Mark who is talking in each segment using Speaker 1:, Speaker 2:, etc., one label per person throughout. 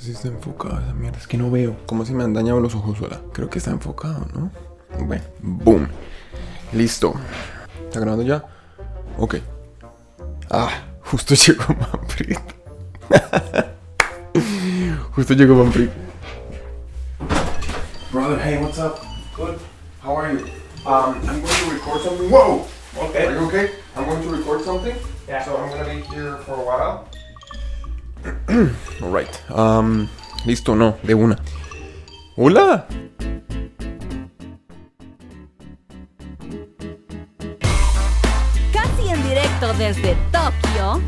Speaker 1: sé si está enfocado esa mierda. Es que no veo. ¿Cómo se me han dañado los ojos sola? Creo que está enfocado, ¿no? Bueno, boom. Listo. ¿Está grabando ya? Ok. Ah, justo llegó Manfred. justo llegó Manfred. Brother, hey, what's up? Good. How are you? Um, I'm going to record something. Whoa!
Speaker 2: Okay.
Speaker 1: Are you okay? I'm going to record something.
Speaker 2: Yeah.
Speaker 1: So I'm gonna be here for a while. Alright. Um, listo, no, de una. Hola.
Speaker 3: Casi en directo desde Tokio,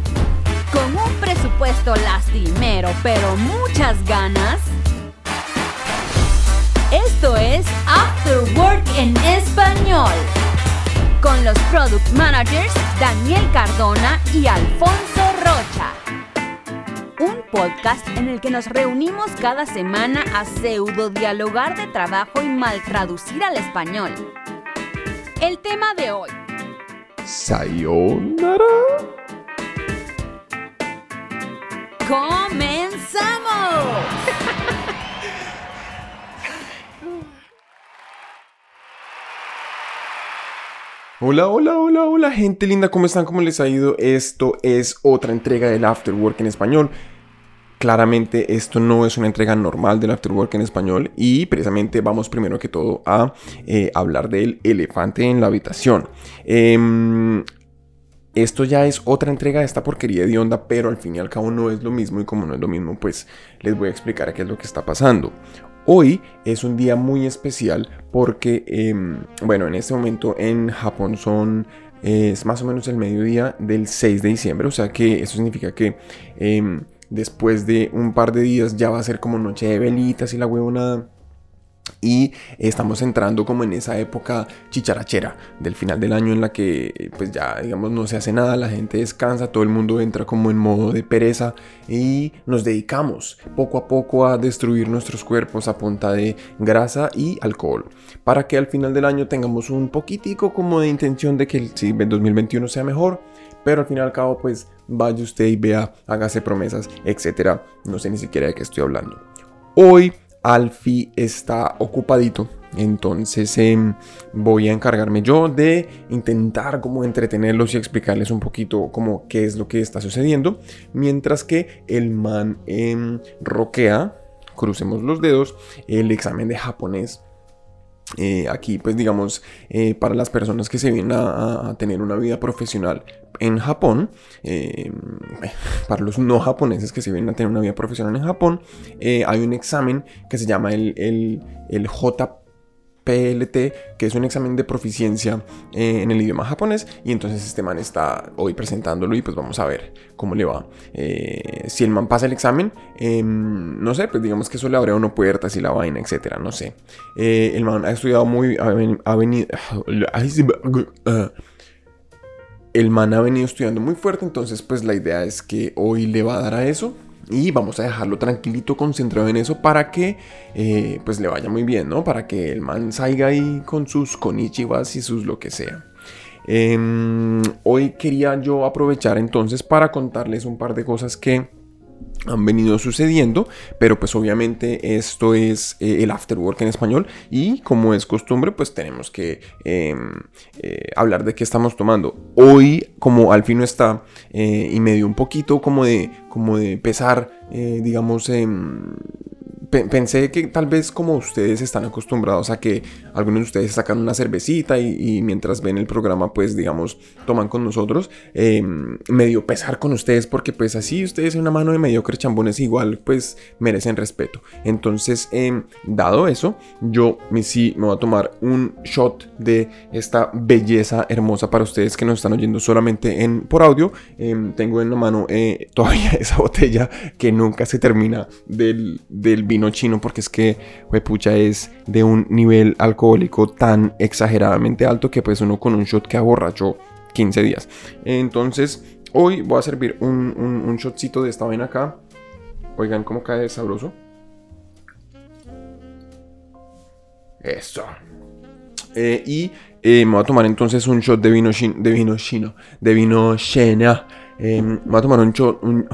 Speaker 3: con un presupuesto lastimero pero muchas ganas. Esto es After Work en español, con los product managers Daniel Cardona y Alfonso Rocha. Podcast en el que nos reunimos cada semana a pseudo dialogar de trabajo y mal traducir al español. El tema de hoy.
Speaker 1: Sayonara.
Speaker 3: ¡Comenzamos!
Speaker 1: Hola, hola, hola, hola, gente linda, ¿cómo están? ¿Cómo les ha ido? Esto es otra entrega del Afterwork en español. Claramente esto no es una entrega normal del Afterwork en español y precisamente vamos primero que todo a eh, hablar del elefante en la habitación. Em, esto ya es otra entrega de esta porquería de onda, pero al fin y al cabo no es lo mismo y como no es lo mismo, pues les voy a explicar qué es lo que está pasando. Hoy es un día muy especial porque, em, bueno, en este momento en Japón son, es más o menos el mediodía del 6 de diciembre, o sea que eso significa que em, después de un par de días ya va a ser como noche de velitas y la huevonada. Y estamos entrando como en esa época chicharachera del final del año en la que pues ya digamos no se hace nada, la gente descansa, todo el mundo entra como en modo de pereza y nos dedicamos poco a poco a destruir nuestros cuerpos a punta de grasa y alcohol para que al final del año tengamos un poquitico como de intención de que el, sí, el 2021 sea mejor, pero al fin y al cabo pues vaya usted y vea, hágase promesas, etcétera. No sé ni siquiera de qué estoy hablando. Hoy Alfie está ocupadito. Entonces em, voy a encargarme yo de intentar como entretenerlos y explicarles un poquito como qué es lo que está sucediendo. Mientras que el man em, roquea, crucemos los dedos, el examen de japonés eh, aquí, pues digamos, eh, para las personas que se vienen a, tener una vida profesional en Japón, eh, para los no japoneses que se vienen a tener una vida profesional en Japón, hay un examen que se llama el, el, el JPLT, que es un examen de proficiencia eh, en el idioma japonés. Y entonces este man está hoy presentándolo y pues vamos a ver cómo le va. Eh, si el man pasa el examen, eh, no sé, pues digamos que eso le abre a uno puertas y la vaina, etcétera, no sé. Eh, el man ha estudiado muy, ha, ven, ha venido... El man ha venido estudiando muy fuerte, entonces pues la idea es que hoy le va a dar a eso y vamos a dejarlo tranquilito, concentrado en eso para que eh, pues le vaya muy bien, ¿no? Para que el man salga ahí con sus konichiwas y sus lo que sea. Eh, hoy quería yo aprovechar entonces para contarles un par de cosas que han venido sucediendo, pero pues obviamente esto es eh, el afterwork en español y como es costumbre pues tenemos que eh, eh, hablar de qué estamos tomando. Hoy como Alfie no está y me dio un poquito como de, como de pesar, digamos, pensé que tal vez como ustedes están acostumbrados a que algunos de ustedes sacan una cervecita y, mientras ven el programa pues digamos toman con nosotros, eh, medio pesar con ustedes porque pues así ustedes en una mano de mediocre chambones igual pues merecen respeto. Entonces eh, dado eso yo me, sí me voy a tomar un shot de esta belleza hermosa para ustedes que nos están oyendo solamente en, por audio. Eh, tengo en la mano todavía esa botella que nunca se termina del, del vino chino porque es que pucha es de un nivel alcohólico tan exageradamente alto que pues uno con un shot que aborrachó 15 días. Entonces hoy voy a servir un, un, shotcito de esta vaina acá. Oigan cómo cae sabroso. Eso. Eh, y eh, me voy a tomar entonces un shot de vino, de vino chino, de vino china. Eh, me voy a tomar un shot, un,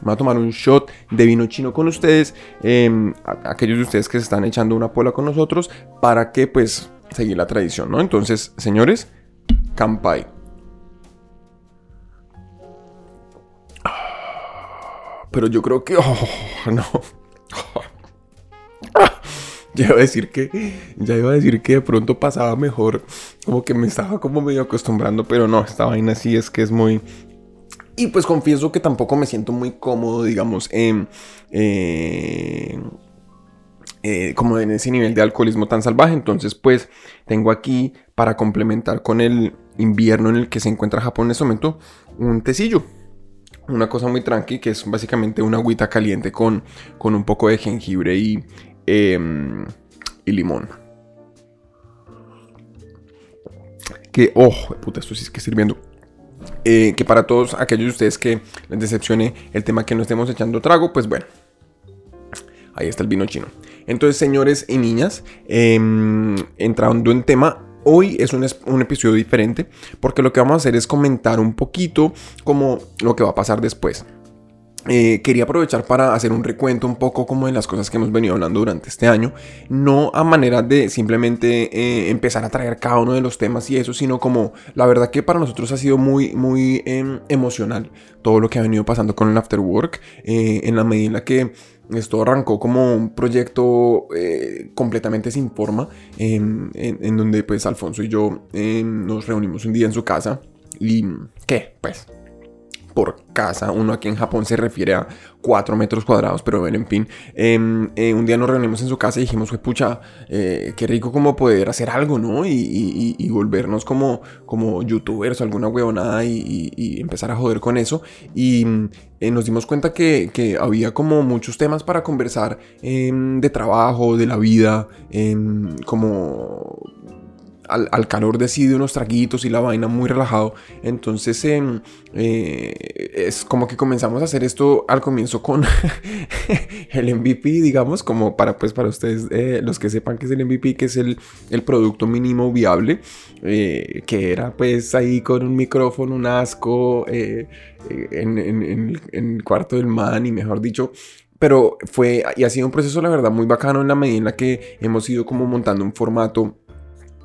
Speaker 1: Me voy a tomar un shot de vino chino con ustedes, em, aquellos de ustedes que se están echando una pola con nosotros, para que pues seguir la tradición, ¿no? Entonces, señores, Kampai. Pero yo creo que... Oh, no. Ya iba a decir que. Ya iba a decir que de pronto pasaba mejor. Como que me estaba como medio acostumbrando. Pero no, esta vaina sí es que es muy. Y pues confieso que tampoco me siento muy cómodo, digamos, en. Eh, como en ese nivel de alcoholismo tan salvaje. Entonces, pues tengo aquí para complementar con el invierno en el que se encuentra Japón en este momento un tecillo. Una cosa muy tranqui que es básicamente una agüita caliente con, con un poco de jengibre y, Em, y limón. Que, oh, puta, esto sí es que sirviendo. Eh, que para todos aquellos de ustedes que les decepcione el tema que no estemos echando trago, pues bueno, ahí está el vino chino. Entonces, señores y niñas, em, entrando en tema, hoy es un, un, episodio diferente porque lo que vamos a hacer es comentar un poquito como lo que va a pasar después. Eh, quería aprovechar para hacer un recuento un poco como de las cosas que hemos venido hablando durante este año, no a manera de simplemente eh, empezar a traer cada uno de los temas y eso, sino como la verdad que para nosotros ha sido muy, muy em, emocional todo lo que ha venido pasando con el Afterwork, eh, en la medida en la que esto arrancó como un proyecto completamente sin forma, em, en, en, donde pues Alfonso y yo em, nos reunimos un día en su casa y ¿qué? Pues por casa. Uno aquí en Japón se refiere a 4 metros cuadrados, pero bueno, en fin. Em, eh, un día nos reunimos en su casa y dijimos, pucha, eh, qué rico como poder hacer algo, ¿no? Y, volvernos como, como youtubers o alguna huevonada y, y, empezar a joder con eso. Y eh, nos dimos cuenta que, que, había como muchos temas para conversar em, de trabajo, de la vida, em, como al, calor de sí de unos traguitos y la vaina muy relajado. Entonces em, eh, es como que comenzamos a hacer esto al comienzo con el MVP, digamos, como para pues para ustedes eh, los que sepan que es el MVP, que es el, el producto mínimo viable, eh, que era pues ahí con un micrófono, un asco en, en, el cuarto del man y mejor dicho, pero fue y ha sido un proceso la verdad muy bacano en la medida en la que hemos ido como montando un formato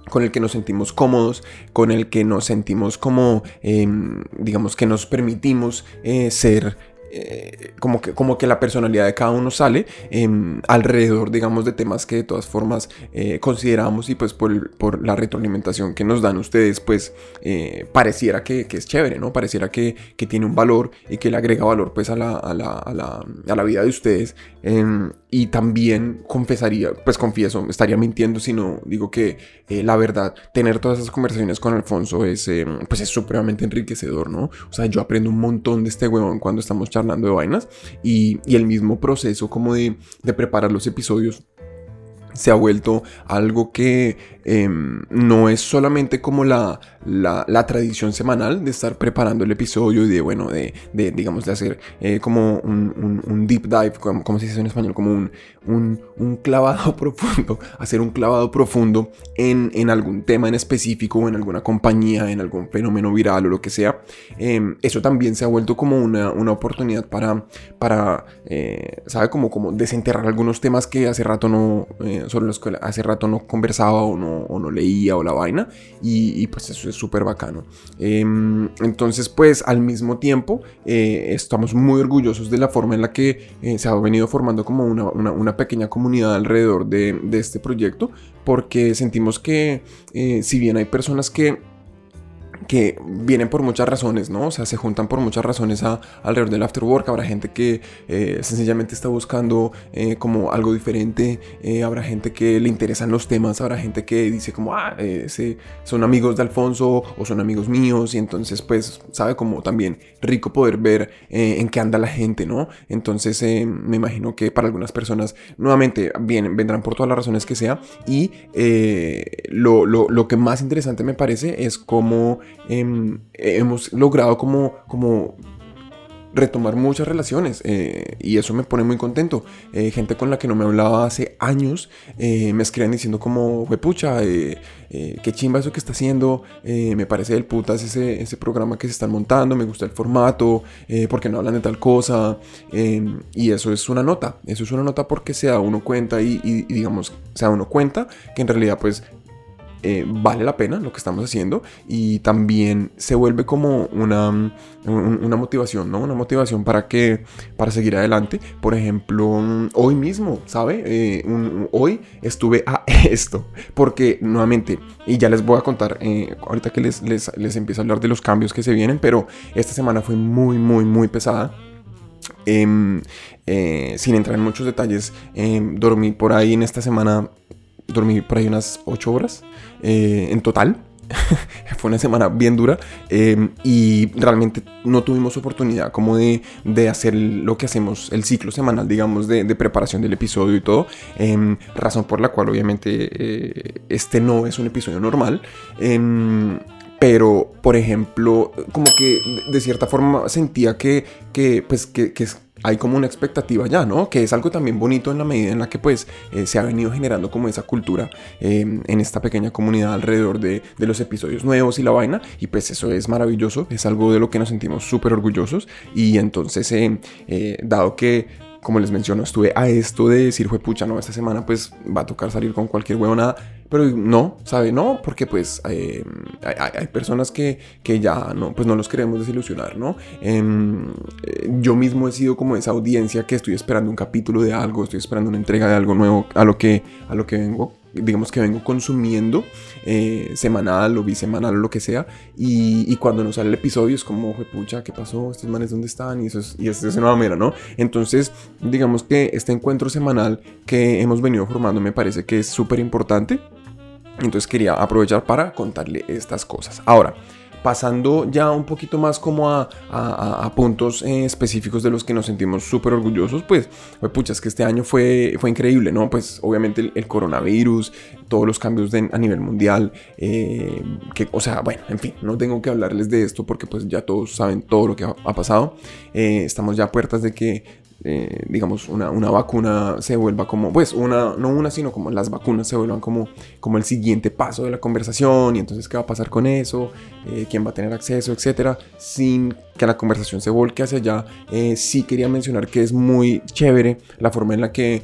Speaker 1: con el que nos sentimos cómodos, con el que nos sentimos como, em, digamos, que nos permitimos eh, ser eh, como, que, como que la personalidad de cada uno sale em, alrededor, digamos, de temas que de todas formas eh, consideramos y pues por, por, la retroalimentación que nos dan ustedes, pues eh, pareciera que, que, es chévere, ¿no? Pareciera que, que, tiene un valor y que le agrega valor pues a la, a la, a la, a la vida de ustedes. Em, y también confesaría, pues confieso, estaría mintiendo si no digo que la verdad, tener todas esas conversaciones con Alfonso es, em, pues es supremamente enriquecedor, ¿no? O sea, yo aprendo un montón de este huevón cuando estamos charlando hablando de vainas y, el mismo proceso como de, preparar los episodios se ha vuelto algo que em, no es solamente como la, la, tradición semanal de estar preparando el episodio y de, bueno, de, de digamos, de hacer eh, como un, un, deep dive, como, se dice en español, como un, un, clavado profundo, hacer un clavado profundo en, en, algún tema en específico o en alguna compañía, en algún fenómeno viral o lo que sea. Em, eso también se ha vuelto como una, una oportunidad para, para eh, ¿sabe? Como, como desenterrar algunos temas que hace rato no, eh, sobre los que hace rato no conversaba o no, o no leía o la vaina. Y, y pues eso es súper bacano. Em, entonces, pues al mismo tiempo, eh, estamos muy orgullosos de la forma en la que eh, se ha venido formando como una, una, pequeña comunidad alrededor de, de, este proyecto, porque sentimos que eh, si bien hay personas que que vienen por muchas razones, ¿no? O sea, se juntan por muchas razones a, alrededor del afterwork. Habrá gente que eh, sencillamente está buscando eh, como algo diferente. Eh, habrá gente que le interesan los temas. Habrá gente que dice como, ah, son amigos de Alfonso o son amigos míos. Y entonces, pues, sabe como también rico poder ver en qué anda la gente, ¿no? Entonces, me imagino que para algunas personas, nuevamente, vienen, vendrán por todas las razones que sea. Y lo, lo, lo que más interesante me parece es cómo Em, hemos logrado como, como retomar muchas relaciones eh, y eso me pone muy contento. Eh, gente con la que no me hablaba hace años me escriben diciendo como, pucha, qué chimba eso que está haciendo, me parece del putas ese, ese programa que se están montando, me gusta el formato, porque no hablan de tal cosa y eso es una nota, eso es una nota porque se da uno cuenta y, y digamos, se da uno cuenta que en realidad pues eh, vale la pena lo que estamos haciendo y también se vuelve como una, una motivación, ¿no? Una motivación para que, para seguir adelante. Por ejemplo, hoy mismo, ¿sabe? Eh, hoy estuve a esto, porque nuevamente, y ya les voy a contar, eh, ahorita que les, les, les empiezo a hablar de los cambios que se vienen, pero esta semana fue muy, muy, muy pesada. Em, sin entrar en muchos detalles, em, dormí por ahí en esta semana dormí por ahí unas 8 horas eh, en total. Fue una semana bien dura eh, y realmente no tuvimos oportunidad como de, de, hacer lo que hacemos, el ciclo semanal, digamos, de, de preparación del episodio y todo. Em, razón por la cual obviamente eh, este no es un episodio normal. Em, pero, por ejemplo, como que de cierta forma sentía que, que pues, que, hay como una expectativa ya, ¿no? Que es algo también bonito en la medida en la que pues eh, se ha venido generando como esa cultura em, en esta pequeña comunidad alrededor de, de, los episodios nuevos y la vaina. Y pues eso es maravilloso, es algo de lo que nos sentimos súper orgullosos. Y entonces, eh, eh, dado que como les menciono, estuve a esto de decir, fue pucha, no, esta semana pues va a tocar salir con cualquier huevonada pero no, ¿sabe? No, porque pues eh, hay, personas que, que, ya no, pues no los queremos desilusionar, ¿no? Em, eh, yo mismo he sido como esa audiencia que estoy esperando un capítulo de algo, estoy esperando una entrega de algo nuevo a lo que, a lo que vengo digamos que vengo consumiendo eh, semanal o bisemanal o lo que sea y, cuando nos sale el episodio es como, pucha, ¿qué pasó? ¿Estos manes dónde están? Y eso es, y es, es una ¿no? Entonces, digamos que este encuentro semanal que hemos venido formando me parece que es súper importante entonces quería aprovechar para contarle estas cosas. Ahora, pasando ya un poquito más como a, puntos eh, específicos de los que nos sentimos súper orgullosos, pues, pucha, es que este año fue, fue increíble, ¿no? Pues obviamente el, coronavirus, todos los cambios a nivel mundial, eh, que, o sea, bueno, en fin, no tengo que hablarles de esto porque pues ya todos saben todo lo que ha, pasado. Eh, estamos ya a puertas de que eh, digamos, una, una, vacuna se vuelva como, pues, una, no una, sino como las vacunas se vuelvan como, como el siguiente paso de la conversación y entonces qué va a pasar con eso, eh, quién va a tener acceso, etcétera, sin que la conversación se volque hacia allá. Eh, sí quería mencionar que es muy chévere la forma en la que,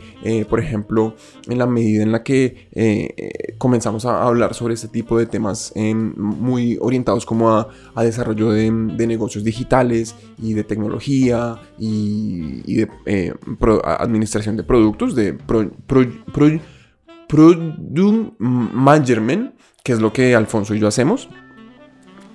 Speaker 1: por ejemplo, en la medida en la que comenzamos a hablar sobre este tipo de temas muy orientados como a, a desarrollo de, de, negocios digitales y de tecnología y, y de eh, administración de productos, de Product Management, que es lo que Alfonso y yo hacemos.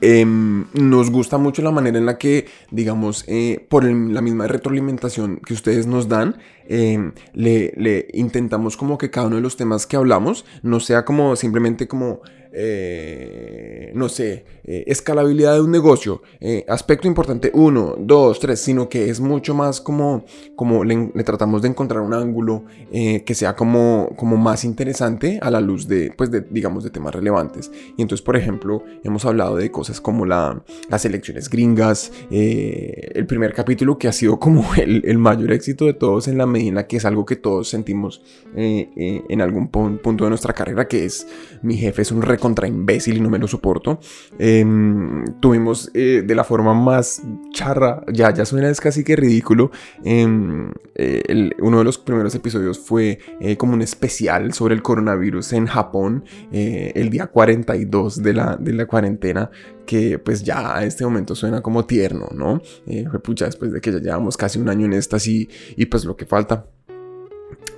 Speaker 1: Em, nos gusta mucho la manera en la que, digamos, eh, por la misma retroalimentación que ustedes nos dan, em, le, le, intentamos como que cada uno de los temas que hablamos no sea como simplemente como eh, no sé, eh, escalabilidad de un negocio, eh, aspecto importante, uno, dos, tres, sino que es mucho más como, como le, tratamos de encontrar un ángulo que sea como, como más interesante a la luz de, pues, de, digamos, de temas relevantes. Y entonces, por ejemplo, hemos hablado de cosas como la, las elecciones gringas, el primer capítulo que ha sido como el, mayor éxito de todos en la medida que es algo que todos sentimos en algún punto de nuestra carrera, que es mi jefe es un récord contra imbécil y no me lo soporto. Em, tuvimos eh, de la forma más charra, ya, ya suena es casi que ridículo. Em, eh, uno de los primeros episodios fue eh, como un especial sobre el coronavirus en Japón, el día 42 de la, de la cuarentena, que pues ya a este momento suena como tierno, ¿no? fue pucha después de que ya llevamos casi un año en estas y, y pues lo que falta.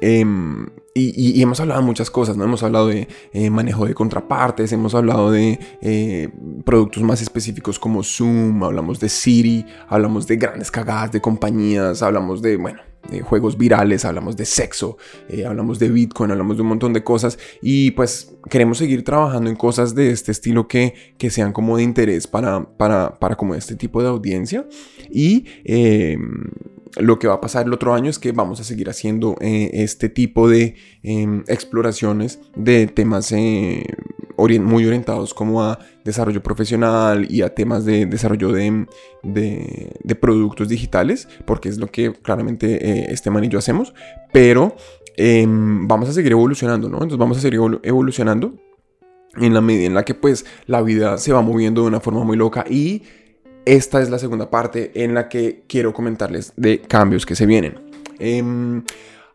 Speaker 1: Em, y, hemos hablado de muchas cosas, ¿no? Hemos hablado de eh, manejo de contrapartes, hemos hablado de eh, productos más específicos como Zoom, hablamos de Siri, hablamos de grandes cagadas de compañías, hablamos de, bueno, de juegos virales, hablamos de sexo, eh, hablamos de Bitcoin, hablamos de un montón de cosas y pues queremos seguir trabajando en cosas de este estilo que, que sean como de interés para, para, para como este tipo de audiencia y lo que va a pasar el otro año es que vamos a seguir haciendo eh, este tipo de em, exploraciones de temas eh, muy orientados como a desarrollo profesional y a temas de desarrollo de, de, productos digitales, porque es lo que claramente eh, este man y yo hacemos, pero em, vamos a seguir evolucionando, ¿no? Entonces vamos a seguir evolucionando en la medida en la que pues la vida se va moviendo de una forma muy loca y esta es la segunda parte en la que quiero comentarles de cambios que se vienen. Em,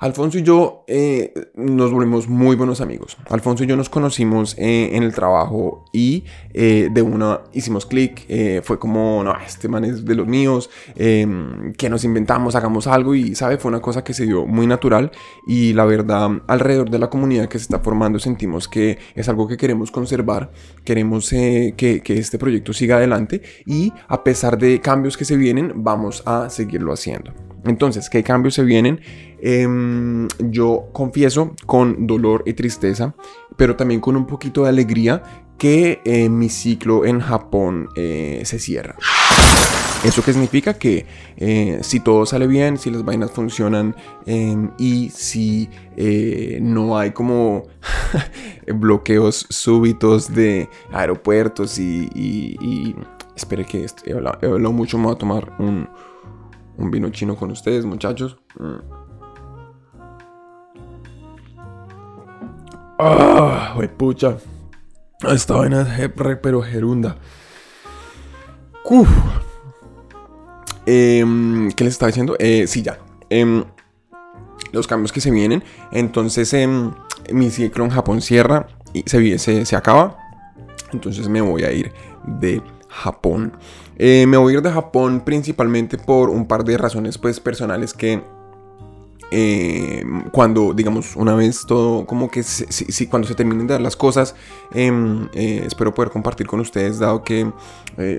Speaker 1: Alfonso y yo eh, nos volvimos muy buenos amigos. Alfonso y yo nos conocimos eh, en el trabajo y eh, de una hicimos clic. fue como, no, este man es de los míos, em, que nos inventamos, hagamos algo y, ¿sabe? Fue una cosa que se dio muy natural y la verdad, alrededor de la comunidad que se está formando sentimos que es algo que queremos conservar, queremos que, que este proyecto siga adelante y a pesar de cambios que se vienen, vamos a seguirlo haciendo. Entonces, ¿qué cambios se vienen? Em, yo confieso con dolor y tristeza, pero también con un poquito de alegría que eh, mi ciclo en Japón eh, se cierra. ¿Eso qué significa? Que eh, si todo sale bien, si las vainas funcionan em, y si no hay como bloqueos súbitos de aeropuertos y... espere que hablado, he hablado mucho, me voy a tomar un, un vino chino con ustedes, muchachos. Ah, pucha. Esta vaina es pero gerunda. Em, ¿Qué les estaba diciendo? Eh, sí, ya. Em, los cambios que se vienen. Entonces, em, mi ciclo en Japón cierra y se, se, se acaba. Entonces me voy a ir de Japón. Eh, me voy a ir de Japón principalmente por un par de razones pues personales que eh, cuando digamos una vez todo como que si, cuando se terminen de dar las cosas em, eh, espero poder compartir con ustedes dado que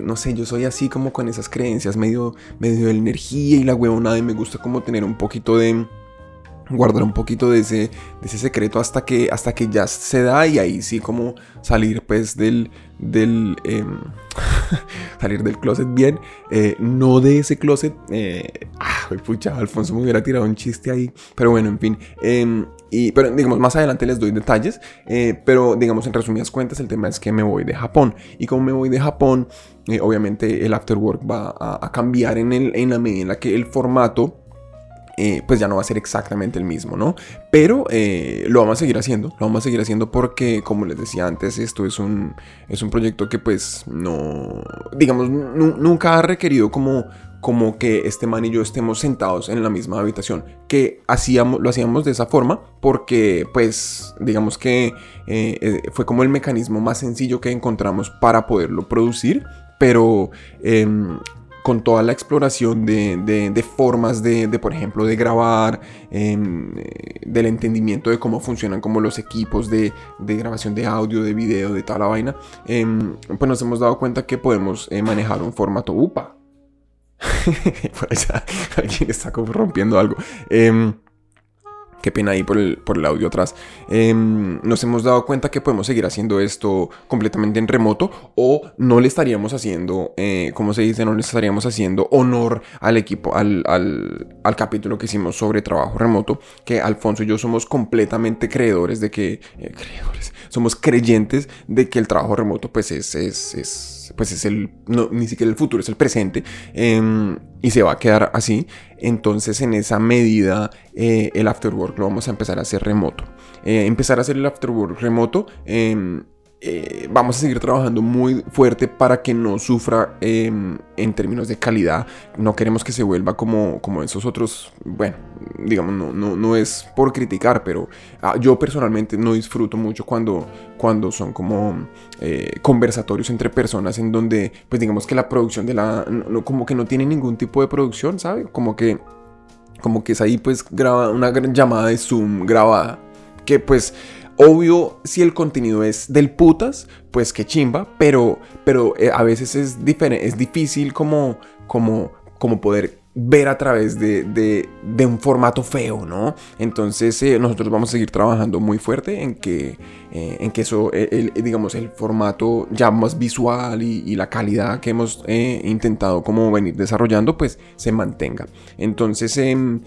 Speaker 1: no sé yo soy así como con esas creencias medio medio de energía y la huevona y me gusta como tener un poquito de guardar un poquito de ese, de ese secreto hasta que, hasta que ya se da y ahí sí como salir pues del, del em, salir del closet. Bien, eh, no de ese closet, eh, ah, pucha, Alfonso me hubiera tirado un chiste ahí, pero bueno, en fin, em, y, pero digamos, más adelante les doy detalles, eh, pero digamos, en resumidas cuentas, el tema es que me voy de Japón, y como me voy de Japón, obviamente el afterwork va a, a cambiar en, el, en la medida en la que el formato eh, pues ya no va a ser exactamente el mismo, ¿no? Pero eh, lo vamos a seguir haciendo, lo vamos a seguir haciendo porque, como les decía antes, esto es un, es un proyecto que pues no, digamos, nunca ha requerido como, como que este man y yo estemos sentados en la misma habitación, que hacíamos, lo hacíamos de esa forma porque pues digamos que eh, fue como el mecanismo más sencillo que encontramos para poderlo producir, pero em, con toda la exploración de, formas de, por ejemplo, de grabar, em, eh, del entendimiento de cómo funcionan como los equipos de, grabación de audio, de video, de toda la vaina, em, pues nos hemos dado cuenta que podemos eh, manejar un formato UPA. por alguien está rompiendo algo. Qué pena ahí por el, por el audio atrás. Em, nos hemos dado cuenta que podemos seguir haciendo esto completamente en remoto o no le estaríamos haciendo, eh, como se dice, no le estaríamos haciendo honor al equipo, al, al, capítulo que hicimos sobre trabajo remoto, que Alfonso y yo somos completamente creedores de que, eh, creedores, somos creyentes de que el trabajo remoto pues es, es, es pues es el, no, ni siquiera el futuro, es el presente, em, y se va a quedar así. Entonces en esa medida eh, el afterwork lo vamos a empezar a hacer remoto. Eh, empezar a hacer el afterwork remoto em, eh, vamos a seguir trabajando muy fuerte para que no sufra em, en términos de calidad. No queremos que se vuelva como, como esos otros, bueno, digamos, no, no, no es por criticar, pero ah, yo personalmente no disfruto mucho cuando, cuando son como eh, conversatorios entre personas en donde, pues digamos que la producción de la, como que no tiene ningún tipo de producción, ¿sabe? Como que, como que es ahí pues graba una llamada de Zoom grabada, que pues Obvio, si el contenido es del putas, pues qué chimba, pero, pero eh, a veces es, es difícil como, como, como poder ver a través de, un formato feo, ¿no? Entonces eh, nosotros vamos a seguir trabajando muy fuerte en que, eh, en que eso, digamos, el formato ya más visual y, la calidad que hemos intentado como venir desarrollando, pues se mantenga. Entonces, em,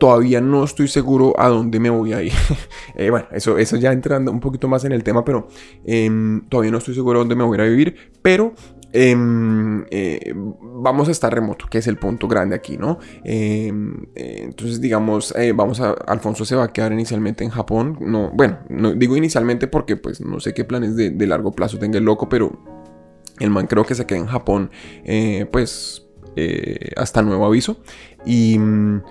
Speaker 1: todavía no estoy seguro a dónde me voy a ir. Eh, bueno, eso, eso ya entrando un poquito más en el tema, pero em, todavía no estoy seguro a dónde me voy a ir a vivir, pero em, eh, vamos a estar remoto, que es el punto grande aquí, ¿no? Em, eh, entonces, digamos, vamos a, Alfonso se va a quedar inicialmente en Japón, no, bueno, no, digo inicialmente porque pues no sé qué planes de, de largo plazo tenga el loco, pero el man creo que se queda en Japón, pues hasta nuevo aviso. Y mm,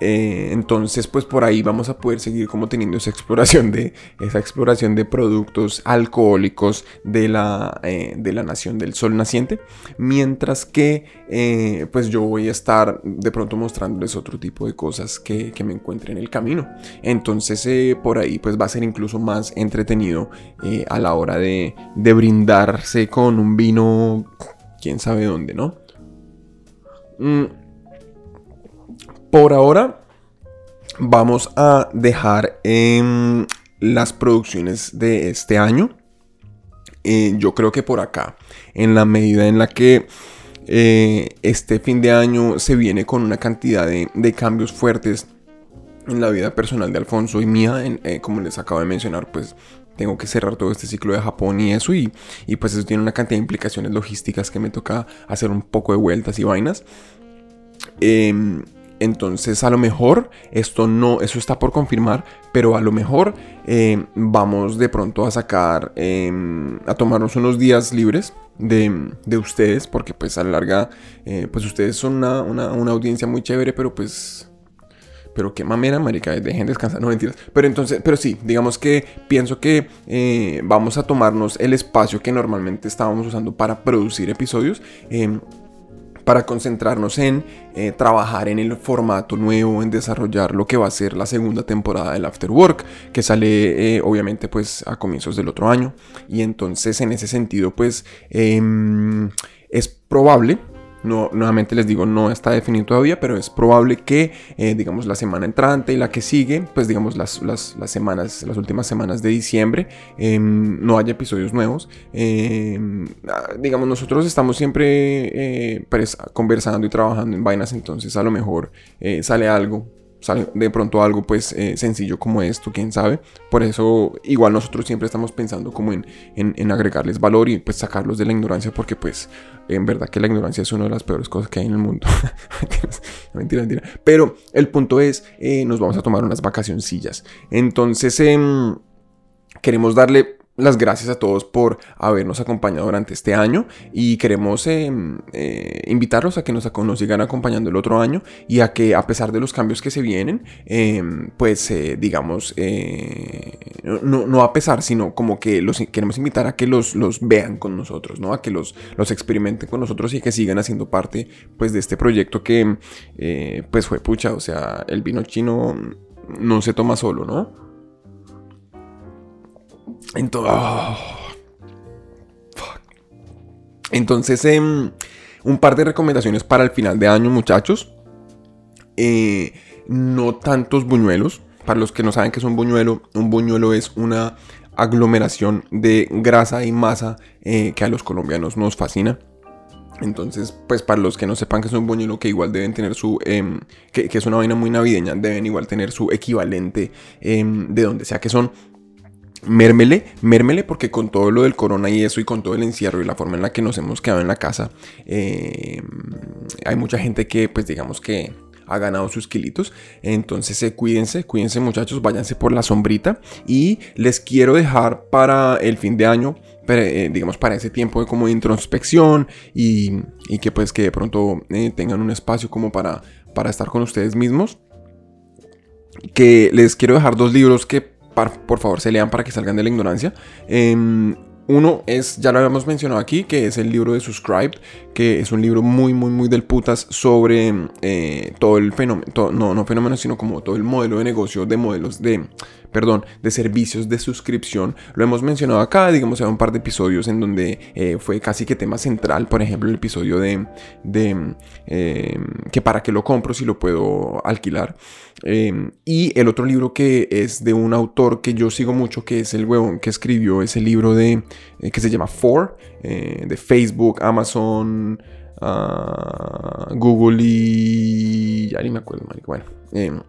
Speaker 1: eh, entonces, pues por ahí vamos a poder seguir como teniendo esa exploración de, esa exploración de productos alcohólicos de la, eh, de la nación del sol naciente. Mientras que, eh, pues yo voy a estar de pronto mostrándoles otro tipo de cosas que, me encuentre en el camino. Entonces, por ahí, pues va a ser incluso más entretenido a la hora de, de brindarse con un vino, quién sabe dónde, ¿no? Mm, por ahora vamos a dejar en las producciones de este año. Eh, yo creo que por acá, en la medida en la que eh, este fin de año se viene con una cantidad de, cambios fuertes en la vida personal de Alfonso y mía, eh, como les acabo de mencionar, pues tengo que cerrar todo este ciclo de Japón y eso y, pues eso tiene una cantidad de implicaciones logísticas que me toca hacer un poco de vueltas y vainas. Eh, entonces a lo mejor esto no, eso está por confirmar, pero a lo mejor eh, vamos de pronto a sacar, em, a tomarnos unos días libres de, ustedes, porque pues a la larga, eh, pues ustedes son una, audiencia muy chévere, pero pues pero qué mamera, marica, dejen descansar, no mentiras. Pero entonces, pero sí, digamos que pienso que eh, vamos a tomarnos el espacio que normalmente estábamos usando para producir episodios em, para concentrarnos en eh, trabajar en el formato nuevo, en desarrollar lo que va a ser la segunda temporada del After Work, que sale eh, obviamente pues a comienzos del otro año. Y entonces en ese sentido pues em, es probable no, nuevamente les digo, no está definido todavía, pero es probable que, eh, digamos, la semana entrante y la que sigue, pues digamos, las, las, semanas, las últimas semanas de diciembre, em, no haya episodios nuevos. Em, ah, digamos, nosotros estamos siempre eh, conversando y trabajando en vainas, entonces a lo mejor eh, sale algo de pronto algo pues eh, sencillo como esto, quién sabe. Por eso igual nosotros siempre estamos pensando como en, en, agregarles valor y pues sacarlos de la ignorancia porque pues en verdad que la ignorancia es una de las peores cosas que hay en el mundo. mentira, mentira. Pero el punto es, eh, nos vamos a tomar unas vacacioncillas. Entonces em, queremos darle las gracias a todos por habernos acompañado durante este año y queremos em, eh, invitarlos a que nos, sigan acompañando el otro año y a que a pesar de los cambios que se vienen, em, pues eh, digamos, eh, no, a pesar, sino como que los queremos invitar a que los, los vean con nosotros, ¿no? A que los, los experimenten con nosotros y que sigan haciendo parte pues de este proyecto que pues fue pucha, o sea, el vino chino no se toma solo, ¿no? Ah, Entonces, em, un par de recomendaciones para el final de año, muchachos. Eh, no tantos buñuelos. Para los que no saben qué es un buñuelo, un buñuelo es una aglomeración de grasa y masa eh, que a los colombianos nos fascina. Entonces, pues para los que no sepan que es un buñuelo, que igual deben tener su, em, que, es una vaina muy navideña, deben igual tener su equivalente em, de donde sea que son mérmele, mérmele porque con todo lo del corona y eso y con todo el encierro y la forma en la que nos hemos quedado en la casa, eh, hay mucha gente que pues digamos que ha ganado sus kilitos. Entonces eh, cuídense, cuídense muchachos, váyanse por la sombrita y les quiero dejar para el fin de año. Eh, digamos para ese tiempo de como introspección y, que pues que de pronto tengan un espacio como para, para estar con ustedes mismos que les quiero dejar dos libros que por favor se lean para que salgan de la ignorancia. Em, uno es, ya lo habíamos mencionado aquí, que es el libro de Subscribed, que es un libro muy, muy, muy del putas sobre eh, todo el fenómeno, no, no fenómeno, sino como todo el modelo de negocio de modelos de, perdón, de servicios de suscripción. Lo hemos mencionado acá, digamos, hay un par de episodios en donde eh, fue casi que tema central, por ejemplo, el episodio de, em, que para qué lo compro si lo puedo alquilar. Em, y el otro libro que es de un autor que yo sigo mucho, que es el huevón que escribió ese libro de, eh, que se llama For, eh, de Facebook, Amazon, ah, Google y... ya ni me acuerdo, Bueno, em,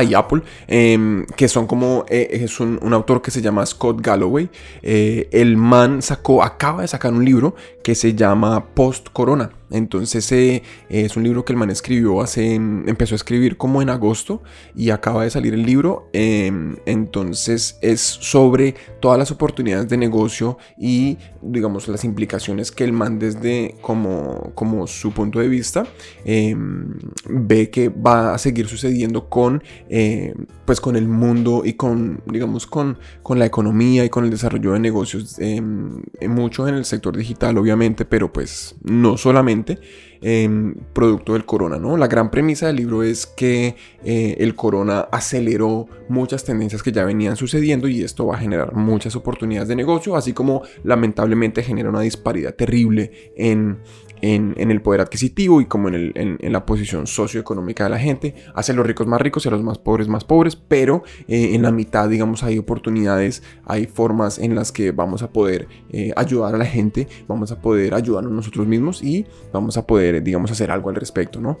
Speaker 1: Y Apple, em, que son como, eh, es un, autor que se llama Scott Galloway. Eh, el man sacó, acaba de sacar un libro que se llama Post Corona. Entonces eh, es un libro que el man escribió hace, empezó a escribir como en agosto y acaba de salir el libro. Em, entonces es sobre todas las oportunidades de negocio y digamos las implicaciones que el man desde como, como su punto de vista em, ve que va a seguir sucediendo con eh, pues con el mundo y con digamos con, con la economía y con el desarrollo de negocios em, mucho en el sector digital obviamente pero pues no solamente Em, producto del corona, ¿no? La gran premisa del libro es que eh, el corona aceleró muchas tendencias que ya venían sucediendo y esto va a generar muchas oportunidades de negocio, así como lamentablemente genera una disparidad terrible en en, el poder adquisitivo y como en, la posición socioeconómica de la gente. Hace los ricos más ricos y a los más pobres más pobres, pero eh, en la mitad, digamos, hay oportunidades, hay formas en las que vamos a poder eh, ayudar a la gente, vamos a poder ayudarnos nosotros mismos y vamos a poder, digamos, hacer algo al respecto, ¿no?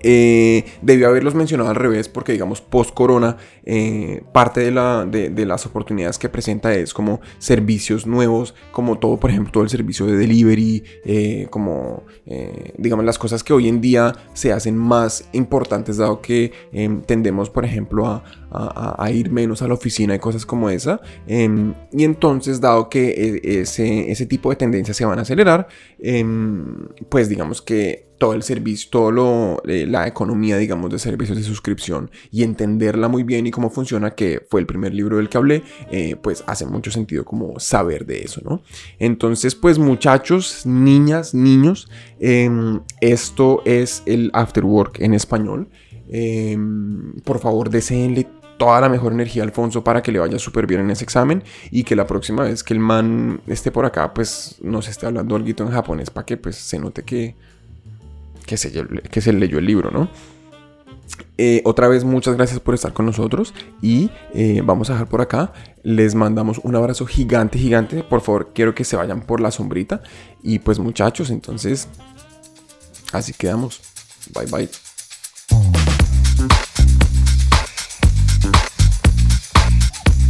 Speaker 1: Eh, debió haberlos mencionado al revés porque digamos post corona eh, parte de, la, de, las oportunidades que presenta es como servicios nuevos como todo por ejemplo todo el servicio de delivery eh, como digamos las cosas que hoy en día se hacen más importantes dado que em, tendemos por ejemplo a, ir menos a la oficina y cosas como esa. Em, y entonces dado que ese tipo de tendencias se van a acelerar em, pues digamos que todo el servicio, todo lo, eh, la economía, digamos, de servicios de suscripción y entenderla muy bien y cómo funciona, que fue el primer libro del que hablé, eh, pues hace mucho sentido como saber de eso, ¿no? Entonces, pues muchachos, niñas, niños, em, esto es el After Work en español. Em, por favor, deseenle toda la mejor energía Alfonso para que le vaya súper bien en ese examen y que la próxima vez que el man esté por acá, pues nos esté hablando algo en japonés para que pues se note que que se, que se leyó el libro, ¿no? Eh, otra vez muchas gracias por estar con nosotros y eh, vamos a dejar por acá. Les mandamos un abrazo gigante, gigante. Por favor, quiero que se vayan por la sombrita. Y pues muchachos, entonces, así quedamos. Bye bye.